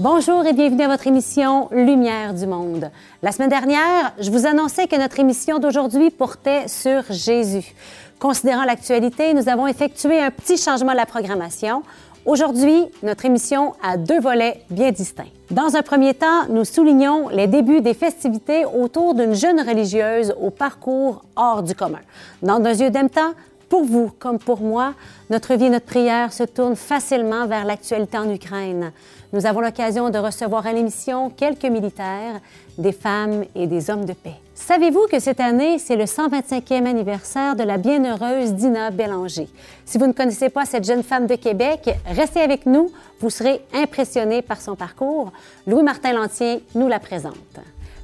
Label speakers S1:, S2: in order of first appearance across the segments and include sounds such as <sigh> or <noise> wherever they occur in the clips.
S1: Bonjour et bienvenue à votre émission Lumière du monde. La semaine dernière, je vous annonçais que notre émission d'aujourd'hui portait sur Jésus. Considérant l'actualité, nous avons effectué un petit changement de la programmation. Aujourd'hui, notre émission a deux volets bien distincts. Dans un premier temps, nous soulignons les débuts des festivités autour d'une jeune religieuse au parcours hors du commun. Dans un deuxième temps, pour vous comme pour moi, notre vie et notre prière se tournent facilement vers l'actualité en Ukraine. Nous avons l'occasion de recevoir à l'émission quelques militaires, des femmes et des hommes de paix. Savez-vous que cette année, c'est le 125e anniversaire de la bienheureuse Dina Bélanger? Si vous ne connaissez pas cette jeune femme de Québec, restez avec nous, vous serez impressionné par son parcours. Louis-Martin Lantier nous la présente.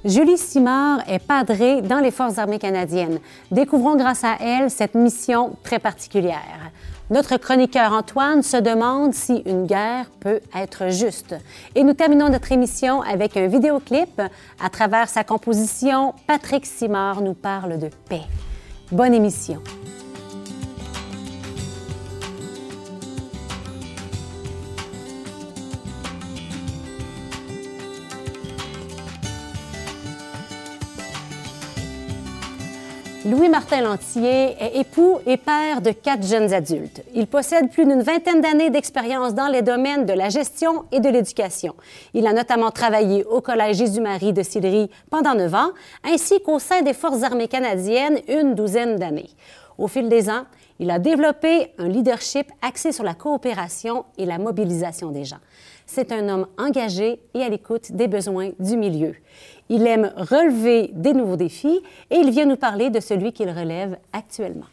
S1: Julie Simard est padrée dans les Forces armées canadiennes. Découvrons grâce à elle cette mission très particulière. Notre chroniqueur Antoine se demande si une guerre peut être juste. Et nous terminons notre émission avec un vidéoclip. À travers sa composition, Patrick Simard nous parle de paix. Bonne émission. Louis-Martin Lantier est époux et père de quatre jeunes adultes. Il possède plus d'une vingtaine d'années d'expérience dans les domaines de la gestion et de l'éducation. Il a notamment travaillé au Collège Jésus-Marie de Sillery pendant neuf ans, ainsi qu'au sein des Forces armées canadiennes une douzaine d'années. Au fil des ans, il a développé un leadership axé sur la coopération et la mobilisation des gens. C'est un homme engagé et à l'écoute des besoins du milieu. Il aime relever des nouveaux défis et il vient nous parler de celui qu'il relève actuellement.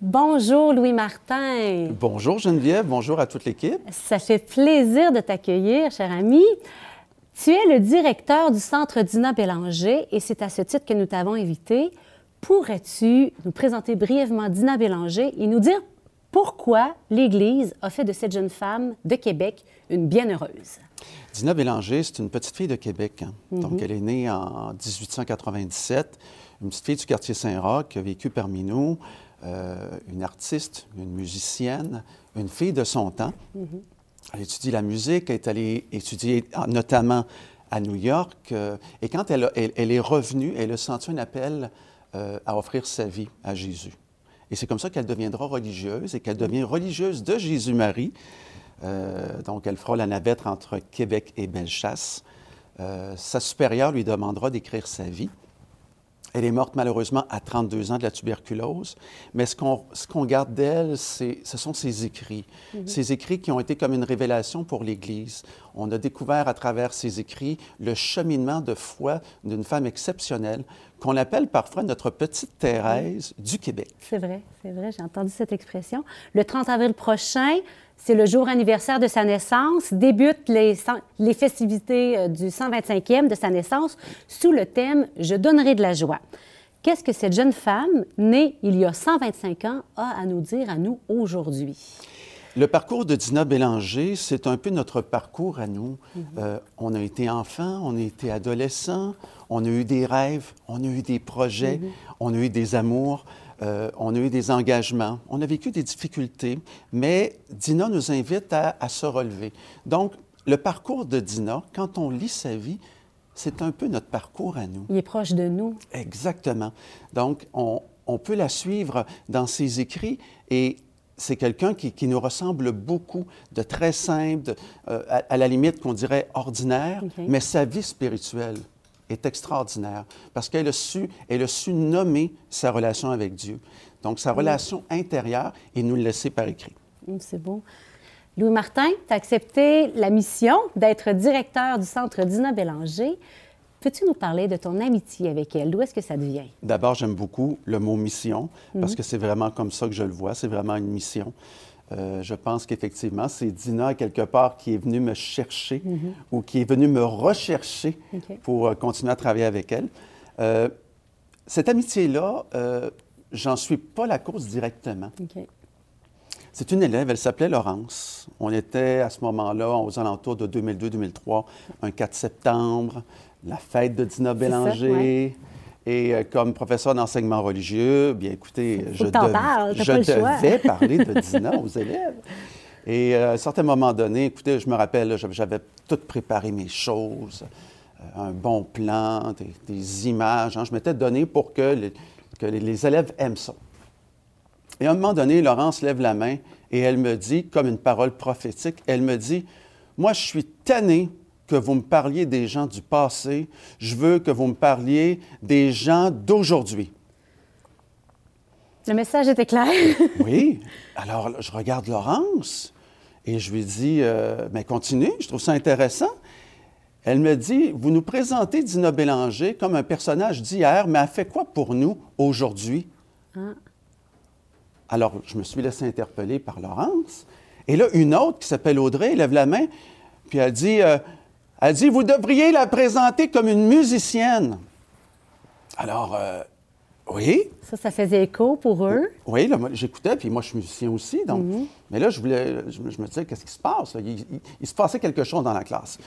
S1: Bonjour Louis Martin.
S2: Bonjour Geneviève, bonjour à toute l'équipe.
S1: Ça fait plaisir de t'accueillir, cher ami. Tu es le directeur du Centre Dina Bélanger et c'est à ce titre que nous t'avons invité. Pourrais-tu nous présenter brièvement Dina Bélanger et nous dire pourquoi l'Église a fait de cette jeune femme de Québec une bienheureuse?
S2: Dina Bélanger, c'est une petite fille de Québec. Hein.
S1: Mhm.
S2: Donc, elle est née en 1897, une petite fille du quartier Saint-Roch qui a vécu parmi nous, euh, une artiste, une musicienne, une fille de son temps.
S1: Mhm.
S2: Elle étudie la musique, elle est allée étudier ah, notamment à New York. euh, et quand elle, a- elle- elle est revenue, elle a senti un appel euh, à offrir sa vie à Jésus. Et c'est comme ça qu'elle deviendra religieuse et qu'elle devient religieuse de Jésus-Marie. Euh, donc, elle fera la navette entre Québec et Bellechasse. Euh, sa supérieure lui demandera d'écrire sa vie. Elle est morte malheureusement à 32 ans de la tuberculose, mais ce qu'on ce qu'on garde d'elle, c'est- ce sont ses écrits. Ses écrits qui ont été comme une révélation pour l'Église. On a découvert à travers ses écrits le cheminement de foi d'une femme exceptionnelle qu'on appelle parfois notre petite Thérèse du Québec.
S1: C'est vrai, c'est vrai, j'ai entendu cette expression. Le 30 avril prochain, c'est le jour anniversaire de sa naissance. Débutent les, festivités euh, du 125e de sa naissance sous le thème Je donnerai de la joie. Qu'est-ce que cette jeune femme, née il y a 125 ans, a à nous dire à nous aujourd'hui?
S2: Le parcours de Dina Bélanger, c'est un peu notre parcours à nous. Euh, on a été enfant, on a été adolescent, on a eu des rêves, on a eu des projets, on a eu des amours, euh, on a eu des engagements, on a vécu des difficultés, mais Dina nous invite à, à se relever. Donc, le parcours de Dina, quand on lit sa vie, c'est un peu notre parcours à nous.
S1: Il est proche de nous.
S2: Exactement. Donc, on, on peut la suivre dans ses écrits et c'est quelqu'un qui, qui nous ressemble beaucoup, de très simple, de- euh, à, à la limite qu'on dirait ordinaire, mais sa vie spirituelle est extraordinaire parce qu'elle a su, elle a su nommer sa relation avec Dieu. Donc, sa relation intérieure et nous le laisser par écrit.
S1: Hum, C'est beau. Louis Martin, tu as accepté la mission d'être directeur du Centre Dina Bélanger. Peux-tu nous parler de ton amitié avec elle? D'où est-ce que ça te vient?
S2: D'abord, j'aime beaucoup le mot mission parce que c'est vraiment comme ça que je le vois. C'est vraiment une mission. Euh, je pense qu'effectivement, c'est Dina, quelque part, qui est venue me chercher ou qui est venue me rechercher pour euh, continuer à travailler avec elle. Euh, cette amitié-là, j'en suis pas la cause directement. C'est une élève, elle s'appelait Laurence. On était à ce moment-là, aux alentours de 2002-2003, un 4 septembre, la fête de Dina Bélanger.
S1: ouais.
S2: Et euh, comme professeur d'enseignement religieux, bien écoutez, je, dev-
S1: parles,
S2: je devais parler de <laughs> Dina aux élèves. Et euh, à un certain moment donné, écoutez, je me rappelle, j'avais tout préparé mes choses, euh, un bon plan, des, images. Hein. je m'étais donné pour que, les, que les, élèves aiment ça. Et à un moment donné, Laurence lève la main et elle me dit, comme une parole prophétique, elle me dit, moi, je suis tannée que vous me parliez des gens du passé, je veux que vous me parliez des gens d'aujourd'hui.
S1: Le message était clair. <laughs>
S2: oui. Alors, je regarde Laurence et je lui dis, euh, mais continue, je trouve ça intéressant. Elle me dit, vous nous présentez Dina Bélanger comme un personnage d'hier, mais elle fait quoi pour nous aujourd'hui? Ah. Alors, je me suis laissé interpeller par Laurence. Et là, une autre qui s'appelle Audrey, elle lève la main, puis elle dit, euh, elle dit, vous devriez la présenter comme une musicienne. Alors, euh, oui.
S1: Ça, ça faisait écho pour eux?
S2: Oui, là, j'écoutais, puis moi, je suis musicien aussi. Donc, mhm. Mais là, je, voulais, je, me disais, qu'est-ce qui se passe? Il, se passait quelque chose dans la classe.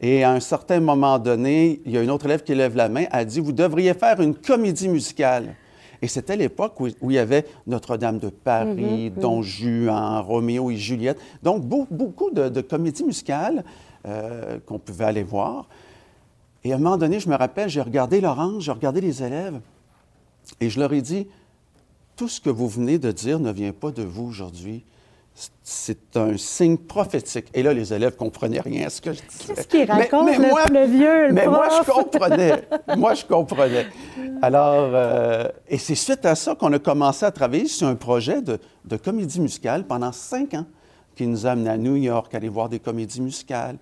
S2: Et à un certain moment donné, il y a une autre élève qui lève la main, elle dit, vous devriez faire une comédie musicale. Et c'était l'époque où, il y avait Notre-Dame de Paris, mhm, mhm. Don Juan, Roméo et Juliette. Donc, beaucoup de, comédies musicales euh, qu'on pouvait aller voir. Et à un moment donné, je me rappelle, j'ai regardé Laurence, j'ai regardé les élèves. Et je leur ai dit, tout ce que vous venez de dire ne vient pas de vous aujourd'hui. C'est un signe prophétique. Et là, les élèves ne comprenaient rien à ce que je disais.
S1: Qu'est-ce mais, moi, le, vieux, le
S2: Mais moi, je comprenais. moi, je comprenais. <laughs> Alors, euh, et c'est suite à ça qu'on a commencé à travailler sur un projet de, de comédie musicale pendant cinq ans, qui nous a à New York, aller voir des comédies musicales,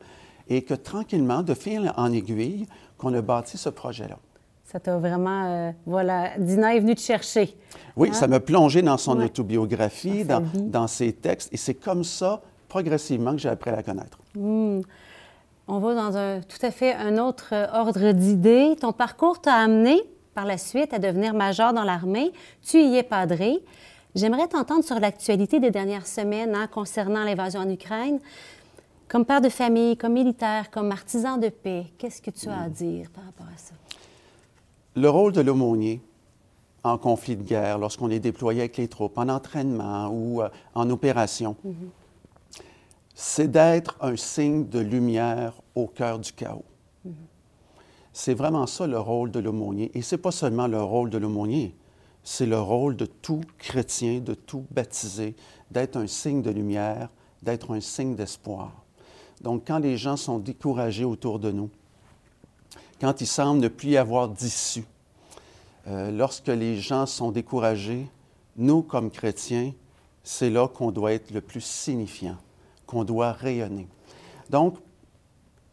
S2: et que tranquillement, de fil en aiguille, qu'on a bâti ce projet-là.
S1: Ça t'a vraiment. Euh, voilà, Dina est venue te chercher.
S2: Oui, ça m'a plongé dans son autobiographie, dans, ses textes. Et c'est comme ça, progressivement, que j'ai appris à la connaître.
S1: Hmm. On va dans un tout à fait un autre euh, ordre d'idées. Ton parcours t'a amené par la suite à devenir major dans l'armée. Tu y es padré. J'aimerais t'entendre sur l'actualité des dernières semaines hein, concernant l'invasion en Ukraine. Comme père de famille, comme militaire, comme artisan de paix, qu'est-ce que tu as à dire par rapport à ça?
S2: Le rôle de l'aumônier en conflit de guerre, lorsqu'on est déployé avec les troupes, en entraînement ou euh, en opération, c'est d'être un signe de lumière au cœur du chaos. C'est vraiment ça le rôle de l'aumônier. Et ce n'est pas seulement le rôle de l'aumônier, c'est le rôle de tout chrétien, de tout baptisé, d'être un signe de lumière, d'être un signe d'espoir. Donc, quand les gens sont découragés autour de nous, quand il semble ne plus y avoir d'issue. Euh, lorsque les gens sont découragés, nous, comme chrétiens, c'est là qu'on doit être le plus signifiant, qu'on doit rayonner. Donc,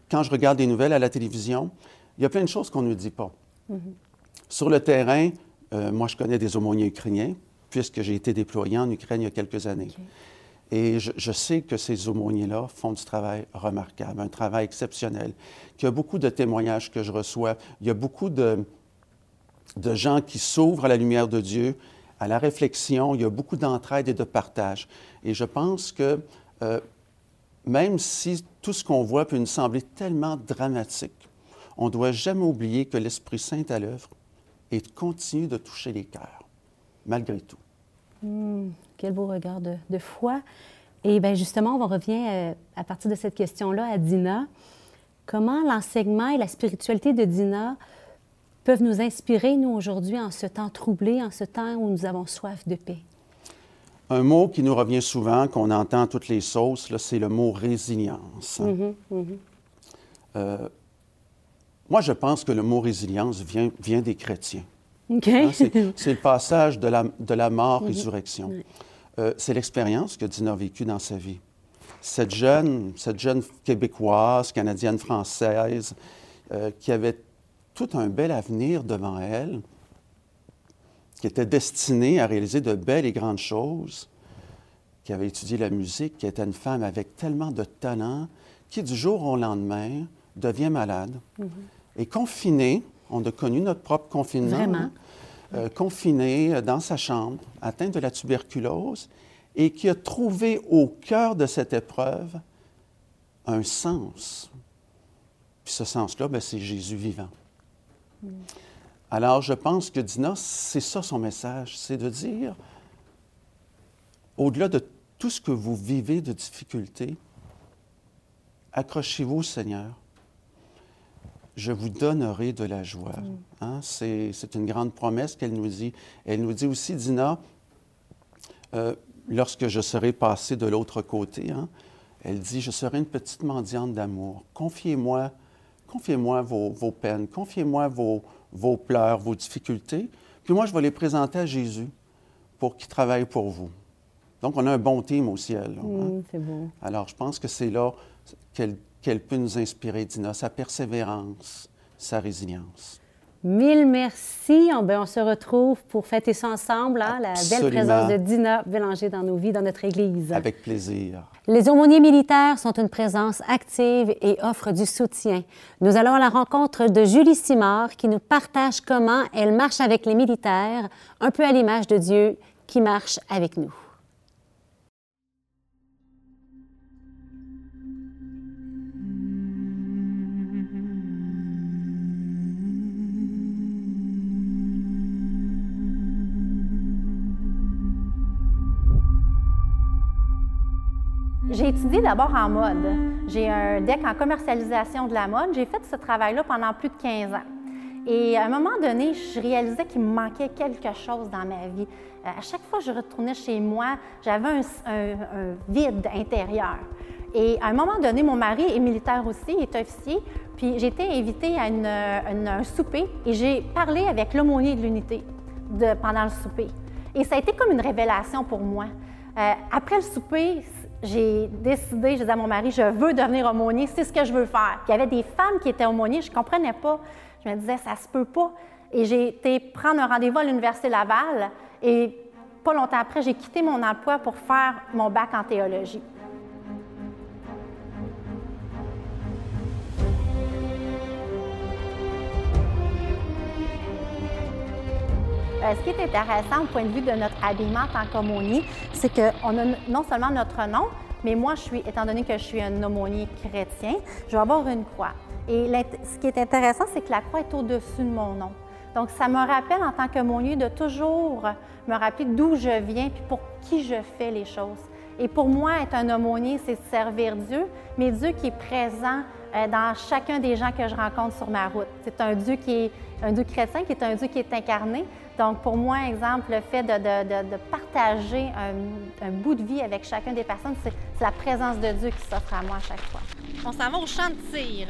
S2: quand je regarde des nouvelles à la télévision, il y a plein de choses qu'on ne dit pas. Mm-hmm. Sur le terrain, euh, moi, je connais des aumôniers ukrainiens, puisque j'ai été déployé en Ukraine il y a quelques années. Et je, sais que ces aumôniers-là font du travail remarquable, un travail exceptionnel, qu'il y a beaucoup de témoignages que je reçois, il y a beaucoup de, de gens qui s'ouvrent à la lumière de Dieu, à la réflexion, il y a beaucoup d'entraide et de partage. Et je pense que euh, même si tout ce qu'on voit peut nous sembler tellement dramatique, on ne doit jamais oublier que l'Esprit Saint est à l'œuvre et continue de toucher les cœurs, malgré tout.
S1: Hmm. Quel beau regard de, foi. Et bien justement, on revient euh, à partir de cette question-là à Dina. Comment l'enseignement et la spiritualité de Dina peuvent nous inspirer, nous, aujourd'hui, en ce temps troublé, en ce temps où nous avons soif de paix?
S2: Un mot qui nous revient souvent, qu'on entend à toutes les sauces, c'est le mot résilience. Mm-hmm, mm-hmm. Euh, moi, je pense que le mot résilience vient, vient des chrétiens. Hein, <laughs> c'est le passage de la, de la mort-résurrection. Mhm. Euh, c'est l'expérience que Dina a vécue dans sa vie. Cette jeune, cette jeune québécoise, canadienne, française, euh, qui avait tout un bel avenir devant elle, qui était destinée à réaliser de belles et grandes choses, qui avait étudié la musique, qui était une femme avec tellement de talent, qui du jour au lendemain devient malade. Mhm. Et confinée, on a connu notre propre confinement.
S1: Vraiment.
S2: Euh, confinée dans sa chambre, atteinte de la tuberculose, et qui a trouvé au cœur de cette épreuve un sens. Puis ce sens-là, ben, c'est Jésus vivant. Mm. Alors, je pense que Dina, c'est ça son message, c'est de dire, au-delà de tout ce que vous vivez de difficulté, accrochez-vous, Seigneur. Je vous donnerai de la joie.
S1: Mm.
S2: Hein? C'est une grande promesse qu'elle nous dit. Elle nous dit aussi, Dina, euh, lorsque je serai passé de l'autre côté, hein, elle dit, je serai une petite mendiante d'amour. Confiez-moi, confiez-moi vos, vos peines, confiez-moi vos, vos pleurs, vos difficultés, puis moi, je vais les présenter à Jésus pour qu'il travaille pour vous. Donc, on a un bon team au ciel. là, hein.
S1: Mm, c'est beau.
S2: Alors, je pense que c'est là qu'elle qu'elle peut nous inspirer, Dina, sa persévérance, sa résilience.
S1: Mille merci. On, ben, on se retrouve pour fêter ça ensemble, hein, la belle présence de Dina Bélanger dans nos vies, dans notre Église.
S2: Avec plaisir.
S1: Les aumôniers militaires sont une présence active et offrent du soutien. Nous allons à la rencontre de Julie Simard qui nous partage comment elle marche avec les militaires, un peu à l'image de Dieu qui marche avec nous.
S3: J'ai étudié d'abord en mode. J'ai un deck en commercialisation de la mode. J'ai fait ce travail-là pendant plus de 15 ans. Et à un moment donné, je réalisais qu'il me manquait quelque chose dans ma vie. Euh, À chaque fois que je retournais chez moi, j'avais un, vide intérieur. Et à un moment donné, mon mari est militaire aussi, il est officier, puis j'ai été invitée à une- un souper et j'ai parlé avec l'aumônier de l'unité pendant le souper. Et ça a été comme une révélation pour moi. Euh, après le souper, j'ai décidé, je disais à mon mari, je veux devenir aumônier, c'est ce que je veux faire. Il y avait des femmes qui étaient aumôniers, je ne comprenais pas. Je me disais, ça se peut pas. Et j'ai été prendre un rendez-vous à l'Université Laval et pas longtemps après, j'ai quitté mon emploi pour faire mon bac en théologie. Euh, ce qui est intéressant au point de vue de notre habillement en tant qu'aumônier, c'est qu'on a non seulement notre nom, mais moi, je suis, étant donné que je suis un aumônier chrétien, je vais avoir une croix. Et ce qui est intéressant, c'est que la croix est au-dessus de mon nom. Donc, ça me rappelle en tant qu'aumônier de toujours me rappeler d'où je viens puis pour qui je fais les choses. Et pour moi, être un aumônier, c'est servir Dieu, mais Dieu qui est présent euh, dans chacun des gens que je rencontre sur ma route. C'est un Dieu qui est un Dieu chrétien, qui est un Dieu qui est incarné. Donc, pour moi, exemple, le fait de, de- de- de partager un, un bout de vie avec chacun des personnes, c'est la présence de Dieu qui s'offre à moi à chaque fois.
S4: On s'en va au champ de tir.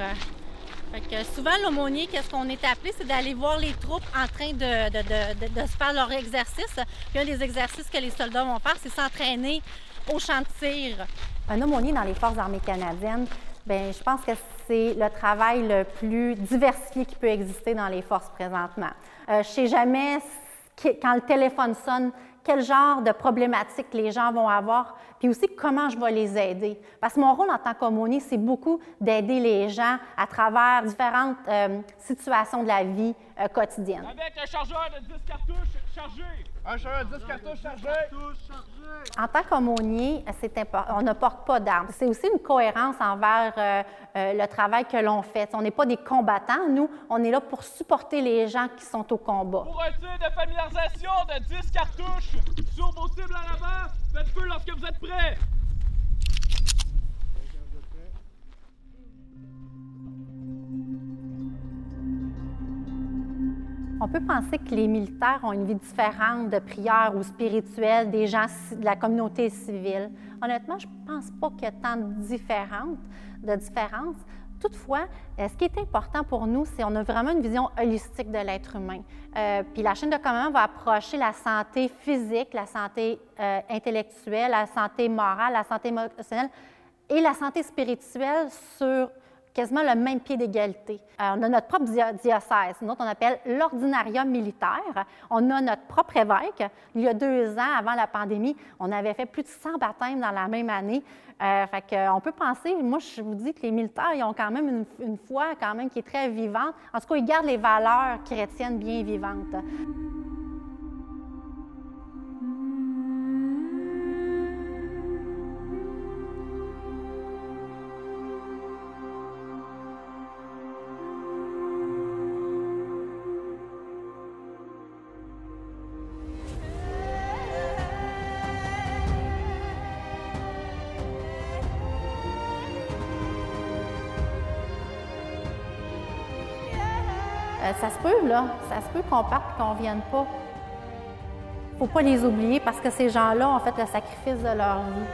S4: Fait que souvent, l'aumônier, qu'est-ce qu'on est appelé, c'est d'aller voir les troupes en train de, se faire leur exercice. Puis un des exercices que les soldats vont faire, c'est s'entraîner au champ de tir.
S3: Un aumônier dans les Forces armées canadiennes, ben, je pense que c'est le travail le plus diversifié qui peut exister dans les forces présentement. Euh, je ne sais jamais quand le téléphone sonne, quel genre de problématiques les gens vont avoir, puis aussi comment je vais les aider. Parce que mon rôle en tant qu'aumônier, c'est beaucoup d'aider les gens à travers différentes euh, situations de la vie euh, quotidienne.
S5: Avec un chargeur de 10 cartouches chargé. Un chargeur de 10 cartouches chargé.
S3: En tant qu'aumônier, on ne porte pas d'armes. C'est aussi une cohérence envers euh, euh, le travail que l'on fait. On n'est pas des combattants, nous, on est là pour supporter les gens qui sont au combat.
S5: Pour un tir de familiarisation de 10 cartouches sur vos cibles à l'avant, faites feu lorsque vous êtes prêts.
S3: On peut penser que les militaires ont une vie différente de prière ou spirituelle des gens de la communauté civile. Honnêtement, je ne pense pas qu'il y ait tant de différences. Toutefois, euh, ce qui est important pour nous, c'est qu'on a vraiment une vision holistique de l'être humain. Euh, puis la chaîne de commandement va approcher la santé physique, la santé euh, intellectuelle, la santé morale, la santé émotionnelle et la santé spirituelle sur quasiment le même pied d'égalité. Euh, on a notre propre dio- diocèse, nous on appelle l'ordinarium militaire. On a notre propre évêque. Il y a deux ans, avant la pandémie, on avait fait plus de 100 baptêmes dans la même année. Euh, fait on peut penser, moi je vous dis que les militaires, ils ont quand même une, une foi quand même qui est très vivante. En tout cas, ils gardent les valeurs chrétiennes bien vivantes. Euh, ça se peut, là. Ça se peut qu'on parte et qu'on ne vienne pas. faut pas les oublier parce que ces gens-là ont fait le sacrifice de leur vie.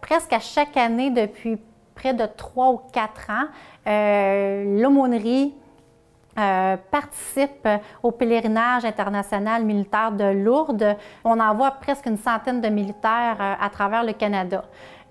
S3: Presque à chaque année, depuis près de trois ou quatre ans, euh, l'aumônerie euh, participe au pèlerinage international militaire de Lourdes. On envoie presque une centaine de militaires euh, à travers le Canada.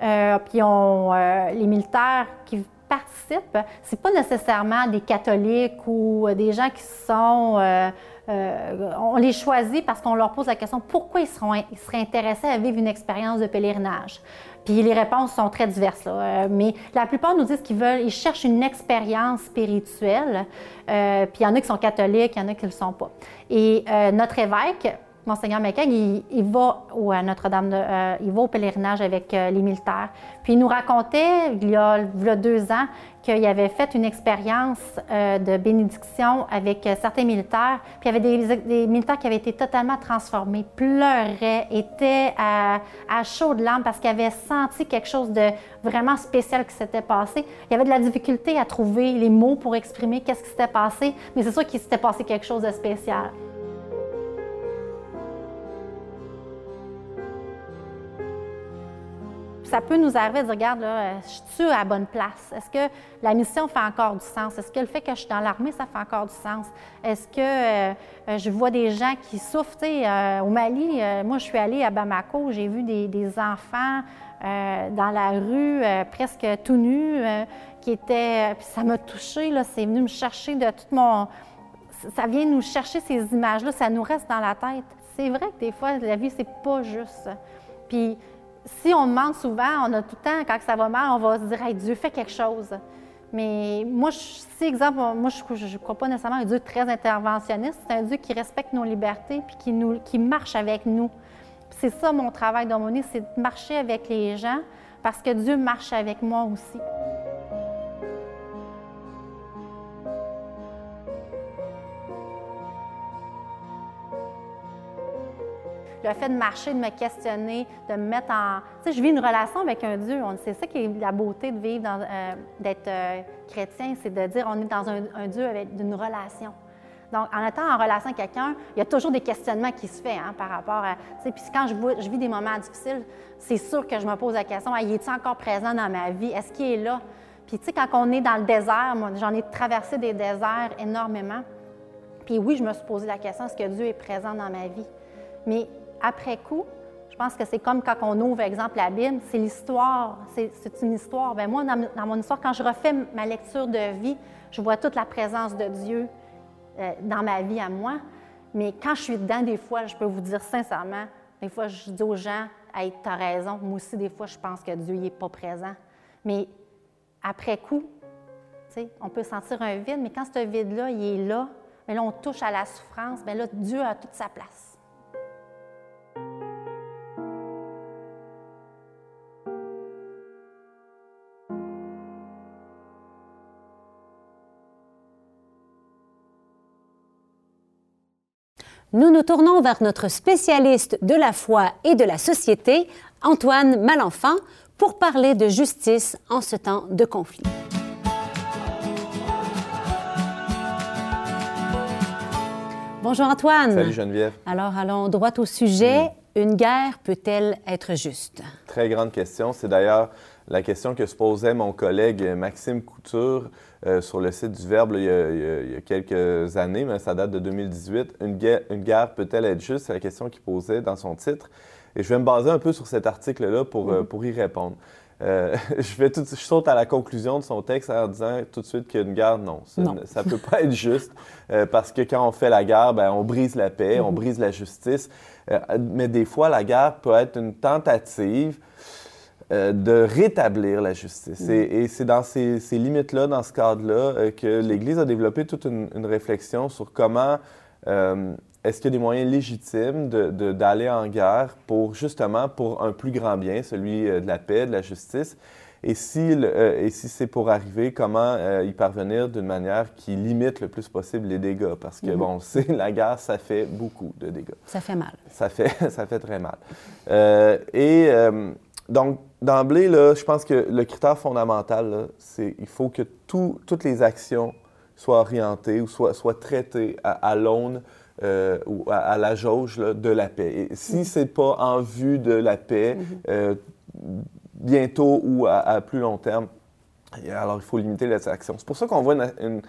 S3: Euh, puis on, les militaires qui participent, c'est pas nécessairement des catholiques ou des gens qui sont on les choisit parce qu'on leur pose la question pourquoi ils, seraient intéressés à vivre une expérience de pèlerinage? Puis les réponses sont très diverses. Euh, mais la plupart nous disent qu'ils veulent, ils cherchent une expérience spirituelle. Euh, puis il y en a qui sont catholiques, il y en a qui ne le sont pas. Et euh, notre évêque, Monseigneur McCaig, il, va à Notre-Dame, euh, il va au pèlerinage avec euh, les militaires. Puis il nous racontait, il y a, deux ans, qu'il avait fait une expérience euh, de bénédiction avec certains militaires. Puis il y avait des, militaires qui avaient été totalement transformés, pleuraient, étaient à, à chaud de l'âme parce qu'ils avaient senti quelque chose de vraiment spécial qui s'était passé. Il y avait de la difficulté à trouver les mots pour exprimer qu'est-ce qui s'était passé, mais c'est sûr qu'il s'était passé quelque chose de spécial. Ça peut nous arriver de dire, regarde, là, je suis à la bonne place? Est-ce que la mission fait encore du sens? Est-ce que le fait que je suis dans l'armée, ça fait encore du sens? Est-ce que euh, euh, je vois des gens qui souffrent? Euh, au Mali, moi, je suis allée à Bamako, j'ai vu des, enfants dans la rue, presque tout nus, qui étaient... Puis ça m'a touchée, c'est venu me chercher de tout mon... Ça vient nous chercher ces images-là, ça nous reste dans la tête. C'est vrai que des fois, la vie, c'est pas juste. Puis si on demande souvent, on a tout le temps, quand ça va mal, on va se dire hey, Dieu fait quelque chose. Mais moi, si, exemple, moi, je ne crois pas nécessairement un Dieu très interventionniste. C'est un Dieu qui respecte nos libertés puis qui, nous, qui marche avec nous. C'est ça mon travail d'aumônier, c'est de marcher avec les gens parce que Dieu marche avec moi aussi. Le fait de marcher, de me questionner, de me mettre en. Tu sais, je vis une relation avec un Dieu. C'est ça qui est la beauté de vivre, euh, d'être euh, chrétien, c'est de dire on est dans un, Dieu avec d'une relation. Donc, en étant en relation avec quelqu'un, il y a toujours des questionnements qui se font hein, par rapport à. Puis quand je, vis des moments difficiles, c'est sûr que je me pose la question il est-il encore présent dans ma vie? Est-ce qu'il est là? Puis, tu sais, quand on est dans le désert, moi, j'en ai traversé des déserts énormément. Puis, oui, je me suis posé la question est-ce que Dieu est présent dans ma vie? Mais après coup, je pense que c'est comme quand on ouvre, exemple, la Bible, c'est l'histoire, c'est une histoire. Bien, moi, dans, mon histoire, quand je refais ma lecture de vie, je vois toute la présence de Dieu euh, dans ma vie à moi. Mais quand je suis dedans, des fois, je peux vous dire sincèrement, des fois, je dis aux gens, hey, tu as raison, moi aussi, des fois, je pense que Dieu n'est pas présent. Mais après coup, on peut sentir un vide, mais quand ce vide-là, il est là, mais là, on touche à la souffrance, bien là, Dieu a toute sa place.
S1: Nous nous tournons vers notre spécialiste de la foi et de la société, Antoine Malenfant, pour parler de justice en ce temps de conflit. Bonjour Antoine.
S6: Salut Geneviève.
S1: Alors allons droit au sujet. Une guerre peut-elle être juste?
S6: Très grande question. C'est d'ailleurs la question que se posait mon collègue Maxime Couture euh, sur le site du Verbe il, y a, quelques années, mais ça date de 2018. Une guerre, une guerre peut-elle être juste? C'est la question qu'il posait dans son titre. Et je vais me baser un peu sur cet article-là pour, euh, pour y répondre. Euh, <laughs> je, vais tout, je saute à la conclusion de son texte en disant tout de suite qu'une guerre, non, ça ne peut pas être juste, parce que quand on fait la guerre, ben, on brise la paix, on mm-hmm. brise la justice, mais des fois, la guerre peut être une tentative euh, de rétablir la justice. Et, c'est dans ces, limites-là, dans ce cadre-là, euh, que l'Église a développé toute une, réflexion sur comment euh, est-ce qu'il y a des moyens légitimes d'aller en guerre pour justement pour un plus grand bien, celui de la paix, de la justice? Et si, et si c'est pour arriver, comment y parvenir d'une manière qui limite le plus possible les dégâts? Parce que, mm-hmm. bon, c'est la guerre, ça fait beaucoup de dégâts.
S1: Ça fait mal.
S6: Ça fait, <laughs> ça fait très mal. et donc, d'emblée, je pense que le critère fondamental, c'est il faut que tout- toutes les actions soient orientées ou soient, soient traitées à, à l'aune euh, ou à, à la jauge là, de la paix. Et si c'est pas en vue de la paix, euh, bientôt ou à, à plus long terme, alors il faut limiter les actions. C'est pour ça qu'on voit une, une-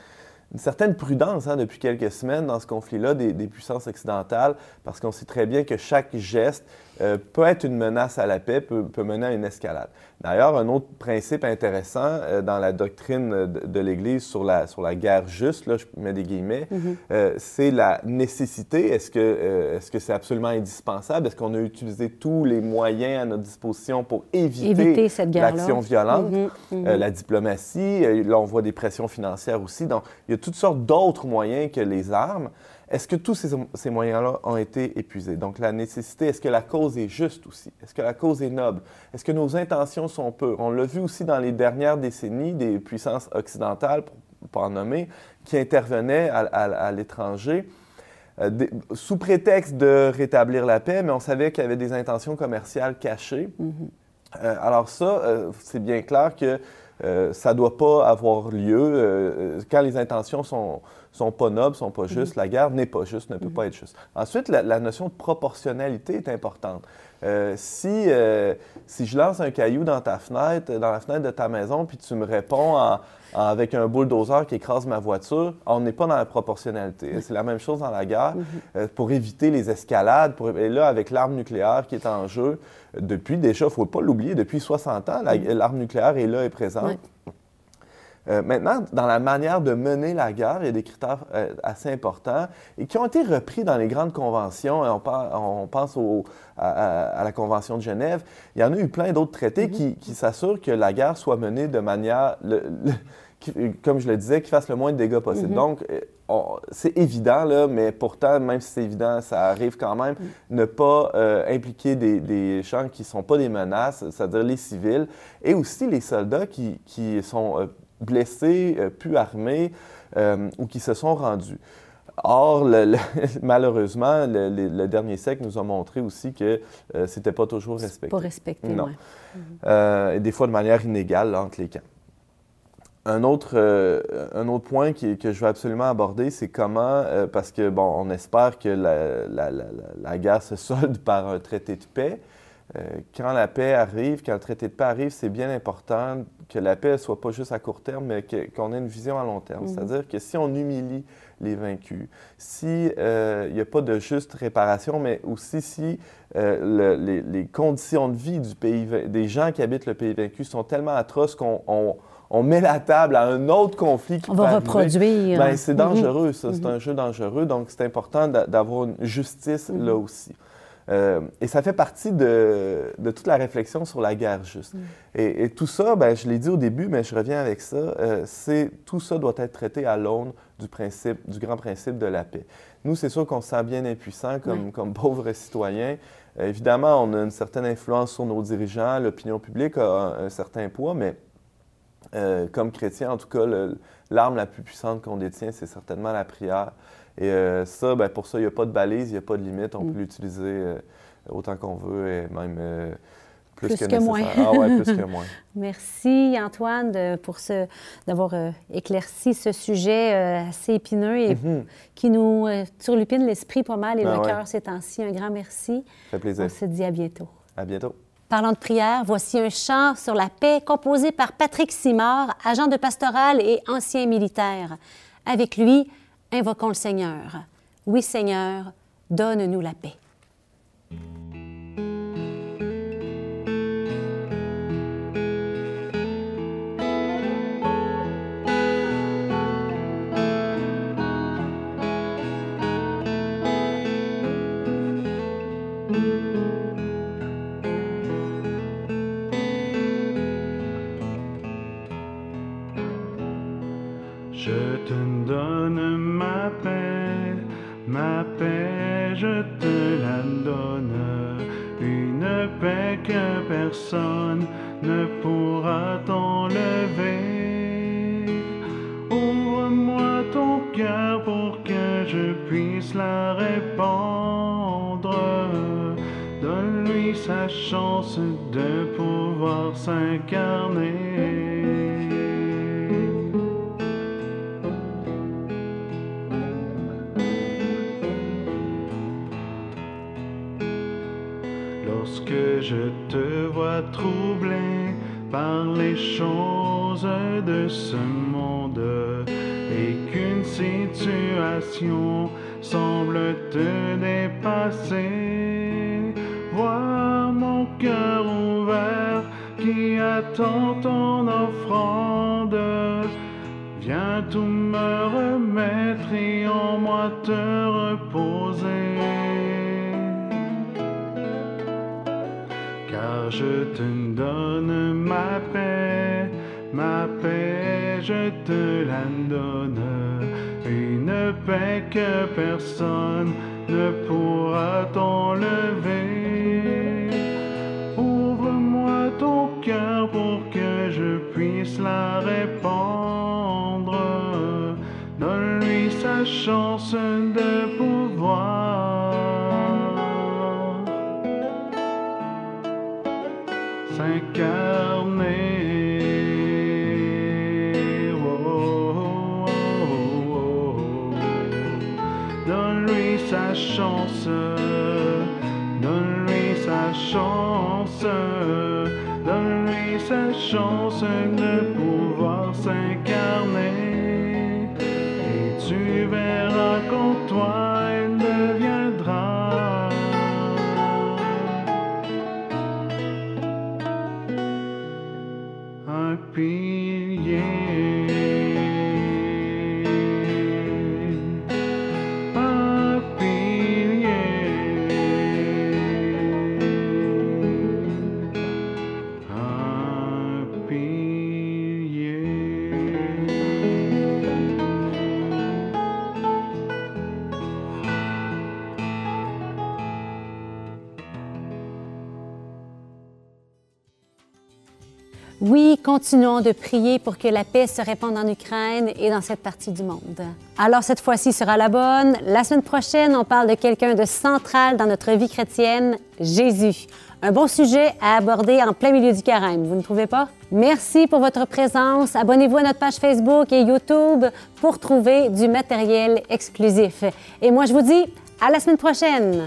S6: une certaine prudence hein, depuis quelques semaines dans ce conflit-là des, des puissances occidentales, parce qu'on sait très bien que chaque geste euh, peut être une menace à la paix, peut, peut mener à une escalade. D'ailleurs, un autre principe intéressant euh, dans la doctrine de, de l'Église sur la, sur la guerre juste, là, je mets des guillemets, euh, c'est la nécessité. Est-ce que euh, est-ce que c'est absolument indispensable? Est-ce qu'on a utilisé tous les moyens à notre disposition pour éviter,
S1: Éviter
S6: l'action violente?
S1: Mhm, mhm.
S6: Euh, la diplomatie, là on voit des pressions financières aussi. Donc il y a toutes sortes d'autres moyens que les armes. Est-ce que tous ces, ces moyens-là ont été épuisés? Donc la nécessité, est-ce que la cause est juste aussi? Est-ce que la cause est noble? Est-ce que nos intentions sont pures? On l'a vu aussi dans les dernières décennies des puissances occidentales, pour ne pas en nommer, qui intervenaient à, à- à l'étranger. euh, des- sous prétexte de rétablir la paix, mais on savait qu'il y avait des intentions commerciales cachées. Euh, alors ça, euh, c'est bien clair que ça ne doit pas avoir lieu. Quand les intentions sont, sont pas nobles, sont pas justes, la guerre n'est pas juste, ne peut pas être juste. Ensuite, la, la notion de proportionnalité est importante. Euh, si, euh, si je lance un caillou dans ta fenêtre, dans la fenêtre de ta maison, puis tu me réponds en- en- avec un bulldozer qui écrase ma voiture, on n'est pas dans la proportionnalité. C'est la même chose dans la guerre. Euh, pour éviter les escalades, pour- et là, avec l'arme nucléaire qui est en jeu, depuis déjà, il ne faut pas l'oublier, depuis 60 ans, la- l'arme nucléaire est là et présente.
S1: Ouais.
S6: Euh, maintenant, dans la manière de mener la guerre, il y a des critères euh, assez importants et qui ont été repris dans les grandes conventions. On, par- on pense au- à, la Convention de Genève. Il y en a eu plein d'autres traités qui, qui s'assurent que la guerre soit menée de manière, le- le- qui- comme je le disais, qui fasse le moins de dégâts possible. Donc, euh, c'est évident, là, mais pourtant, même si c'est évident, ça arrive quand même, ne pas euh, impliquer des, des gens qui ne sont pas des menaces, c'est-à-dire les civils, et aussi les soldats qui, qui sont euh, blessés, euh, plus armés euh, ou qui se sont rendus. Or, le- le- <laughs> malheureusement, le, dernier siècle nous a montré aussi que euh, c'était pas toujours respecté.
S1: Pas respecté,
S6: Non.
S1: ouais.
S6: Euh, et des fois de manière inégale là, entre les camps. Un autre, euh, un autre point qui- que je veux absolument aborder, c'est comment, parce que, bon, on espère que la- la- la- la guerre se <laughs> solde par un traité de paix. Euh, quand la paix arrive, quand le traité de paix arrive, c'est bien important que la paix ne soit pas juste à court terme, mais qu'on ait une vision à long terme. C'est-à-dire que si on humilie les vaincus, si euh, il n'y a pas de juste réparation, mais aussi si euh, le- les, les conditions de vie du pays, vain- des gens qui habitent le pays vaincu sont tellement atroces qu'on on- on met la table à un autre conflit qui
S1: On va reproduire.
S6: ben, c'est
S1: Mhm.
S6: dangereux, ça. C'est un jeu dangereux. Donc, c'est important d'a- d'avoir une justice
S1: Mhm.
S6: là aussi. Euh, et ça fait partie de, de toute la réflexion sur la guerre juste.
S1: Mhm.
S6: Et, et tout ça, ben, je l'ai dit au début, mais je reviens avec ça, euh, c'est tout ça doit être traité à l'aune du principe, du grand principe de la paix. Nous, c'est sûr qu'on se sent bien impuissant comme, comme pauvres citoyens. Euh, évidemment, on a une certaine influence sur nos dirigeants, l'opinion publique a un, un certain poids, mais comme chrétien, en tout cas, le- l'arme la plus puissante qu'on détient, c'est certainement la prière. Et euh, ça, ben, pour ça, il n'y a pas de balise, il n'y a pas de limite. On peut l'utiliser euh, autant qu'on veut et même euh, plus,
S1: Plus
S6: que,
S1: que moins.
S6: nécessaire. Ah ouais, plus que <laughs> moins.
S1: Merci Antoine de- pour ce, d'avoir éclairci ce sujet assez épineux et
S6: Mhm.
S1: qui nous turlupine l'esprit pas mal et
S6: Ben
S1: le
S6: ouais.
S1: cœur ces temps-ci. Un grand merci.
S6: Ça fait plaisir.
S1: On se dit à bientôt.
S6: À bientôt.
S1: Parlant de prière, voici un chant sur la paix composé par Patrick Simard, agent de pastoral et ancien militaire. Avec lui, invoquons le Seigneur. Oui, Seigneur, donne-nous la paix.
S7: Je te la donne. Une paix que personne semble te dépasser, vois mon cœur ouvert qui attend ton offrande. Viens tout me remettre et en moi te reposer. car je te donne ma paix, ma paix, je te la donne, paix que personne ne pourra t'enlever. Ouvre-moi ton cœur pour que je puisse la répandre, donne-lui sa chance de pouvoir. s'incarner. Donne-lui sa chance, donne-lui sa chance de
S1: Oui, continuons de prier pour que la paix se répande en Ukraine et dans cette partie du monde. Alors cette fois-ci sera la bonne. La semaine prochaine, on parle de quelqu'un de central dans notre vie chrétienne, Jésus. Un bon sujet à aborder en plein milieu du carême, vous ne trouvez pas? Merci pour votre présence. Abonnez-vous à notre page Facebook et YouTube pour trouver du matériel exclusif. Et moi, je vous dis à la semaine prochaine.